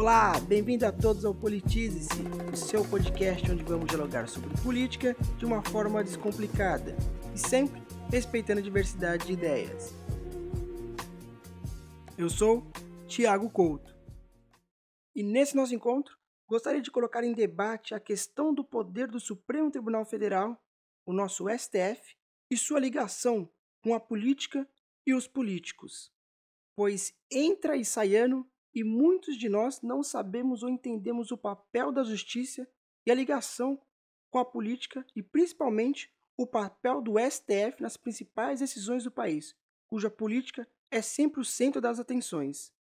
Olá, bem-vindo a todos ao Politize-se, o seu podcast onde vamos dialogar sobre política de uma forma descomplicada e sempre respeitando a diversidade de ideias. Eu sou Tiago Couto e nesse nosso encontro gostaria de colocar em debate a questão do poder do Supremo Tribunal Federal, o nosso STF, e sua ligação com a política e os políticos. Pois entra e sai ano e muitos de nós não sabemos ou entendemos o papel da justiça e a ligação com a política e principalmente o papel do STF nas principais decisões do país, cuja política é sempre o centro das atenções.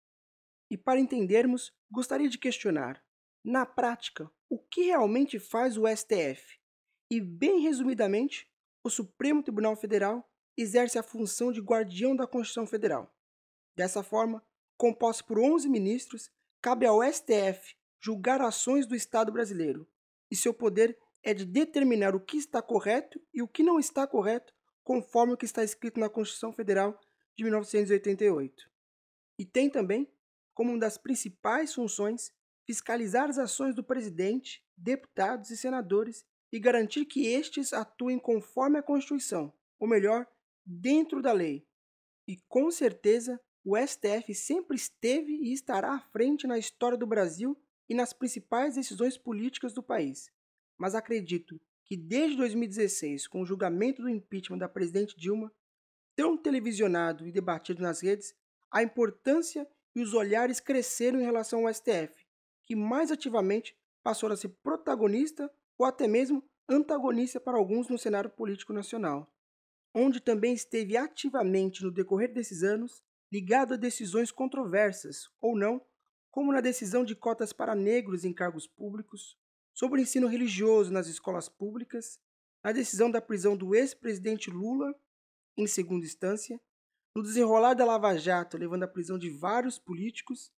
E para entendermos, gostaria de questionar: na prática, o que realmente faz o STF? E, bem resumidamente, o Supremo Tribunal Federal exerce a função de guardião da Constituição Federal. Dessa forma, composto por 11 ministros, cabe ao STF julgar ações do Estado brasileiro, e seu poder é de determinar o que está correto e o que não está correto, conforme o que está escrito na Constituição Federal de 1988. E tem também, como uma das principais funções, fiscalizar as ações do presidente, deputados e senadores e garantir que estes atuem conforme a Constituição, ou melhor, dentro da lei. E com certeza, o STF sempre esteve e estará à frente na história do Brasil e nas principais decisões políticas do país. Mas acredito que desde 2016, com o julgamento do impeachment da presidente Dilma, tão televisionado e debatido nas redes, a importância e os olhares cresceram em relação ao STF, que mais ativamente passou a ser protagonista ou até mesmo antagonista para alguns no cenário político nacional, onde também esteve ativamente no decorrer desses anos ligado a decisões controversas ou não, como na decisão de cotas para negros em cargos públicos, sobre o ensino religioso nas escolas públicas, na decisão da prisão do ex-presidente Lula, em segunda instância, no desenrolar da Lava Jato, levando à prisão de vários políticos,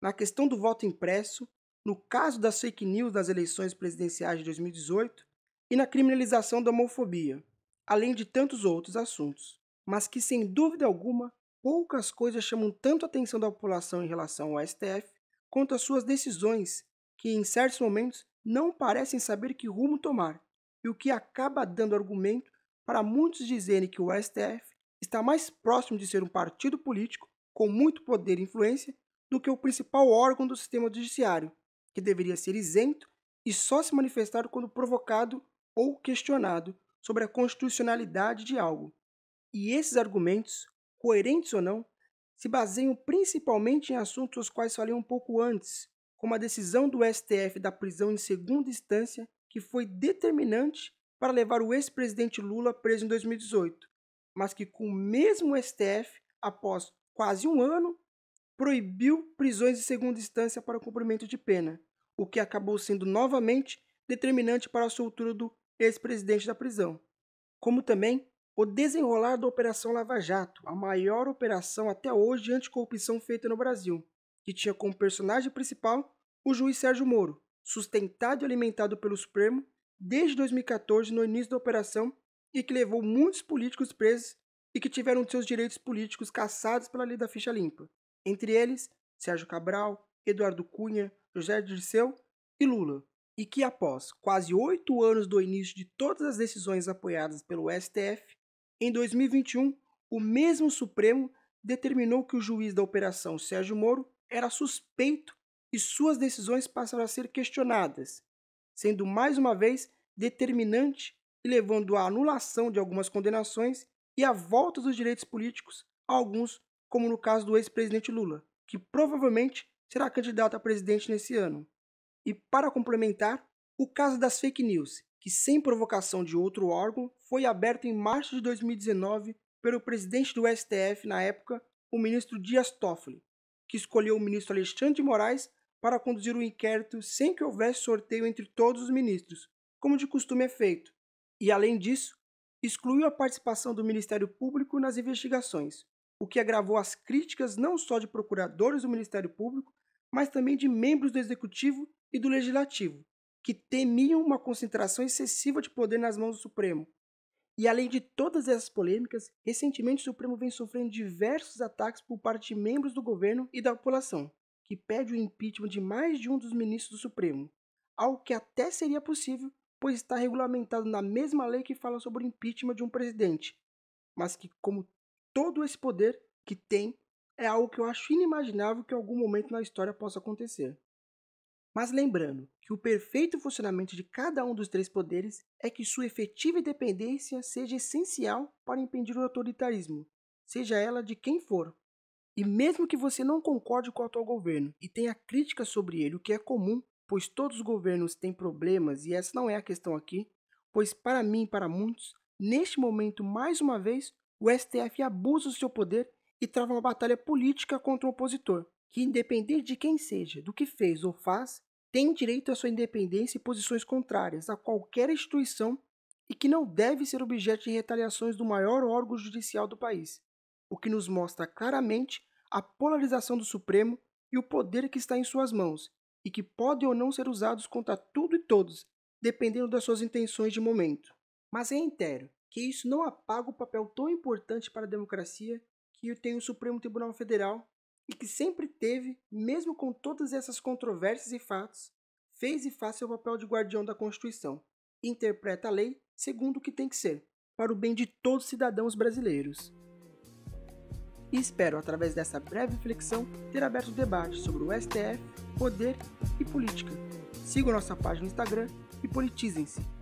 na questão do voto impresso, no caso das fake news das eleições presidenciais de 2018 e na criminalização da homofobia, além de tantos outros assuntos, mas que sem dúvida alguma poucas coisas chamam tanto a atenção da população em relação ao STF quanto as suas decisões, que em certos momentos não parecem saber que rumo tomar, e o que acaba dando argumento para muitos dizerem que o STF está mais próximo de ser um partido político com muito poder e influência do que o principal órgão do sistema judiciário, que deveria ser isento e só se manifestar quando provocado ou questionado sobre a constitucionalidade de algo. E esses argumentos, coerentes ou não, se baseiam principalmente em assuntos os quais falei um pouco antes, como a decisão do STF da prisão em segunda instância, que foi determinante para levar o ex-presidente Lula preso em 2018, mas que com o mesmo STF, após quase um ano, proibiu prisões de segunda instância para o cumprimento de pena, o que acabou sendo novamente determinante para a soltura do ex-presidente da prisão. Como também o desenrolar da Operação Lava Jato, a maior operação até hoje de anticorrupção feita no Brasil, que tinha como personagem principal o juiz Sérgio Moro, sustentado e alimentado pelo Supremo desde 2014 no início da operação e que levou muitos políticos presos e que tiveram seus direitos políticos cassados pela lei da ficha limpa entre eles Sérgio Cabral, Eduardo Cunha, José Dirceu e Lula, e que após quase oito anos do início de todas as decisões apoiadas pelo STF, em 2021 o mesmo Supremo determinou que o juiz da operação Sérgio Moro era suspeito e suas decisões passaram a ser questionadas, sendo mais uma vez determinante e levando à anulação de algumas condenações e à volta dos direitos políticos a alguns como no caso do ex-presidente Lula, que provavelmente será candidato a presidente nesse ano. E para complementar, o caso das fake news, que sem provocação de outro órgão, foi aberto em março de 2019 pelo presidente do STF na época, o ministro Dias Toffoli, que escolheu o ministro Alexandre de Moraes para conduzir o inquérito sem que houvesse sorteio entre todos os ministros, como de costume é feito. E além disso, excluiu a participação do Ministério Público nas investigações, o que agravou as críticas não só de procuradores do Ministério Público, mas também de membros do Executivo e do Legislativo, que temiam uma concentração excessiva de poder nas mãos do Supremo. E além de todas essas polêmicas, recentemente o Supremo vem sofrendo diversos ataques por parte de membros do governo e da população, que pede o impeachment de mais de um dos ministros do Supremo, algo que até seria possível, pois está regulamentado na mesma lei que fala sobre o impeachment de um presidente, mas que, como todo esse poder que tem, é algo que eu acho inimaginável que em algum momento na história possa acontecer. Mas lembrando que o perfeito funcionamento de cada um dos três poderes é que sua efetiva independência seja essencial para impedir o autoritarismo, seja ela de quem for. E mesmo que você não concorde com o atual governo e tenha críticas sobre ele, o que é comum, pois todos os governos têm problemas e essa não é a questão aqui, pois para mim e para muitos, neste momento, mais uma vez, o STF abusa do seu poder e trava uma batalha política contra o opositor, que, independente de quem seja, do que fez ou faz, tem direito à sua independência e posições contrárias a qualquer instituição e que não deve ser objeto de retaliações do maior órgão judicial do país, o que nos mostra claramente a polarização do Supremo e o poder que está em suas mãos e que podem ou não ser usados contra tudo e todos, dependendo das suas intenções de momento. Mas reitero que isso não apaga o papel tão importante para a democracia que tem o Supremo Tribunal Federal e que sempre teve, mesmo com todas essas controvérsias e fatos, fez e faz seu papel de guardião da Constituição. Interpreta a lei segundo o que tem que ser, para o bem de todos os cidadãos brasileiros. E espero, através dessa breve reflexão, ter aberto o debate sobre o STF, poder e política. Sigam nossa página no Instagram e politizem-se.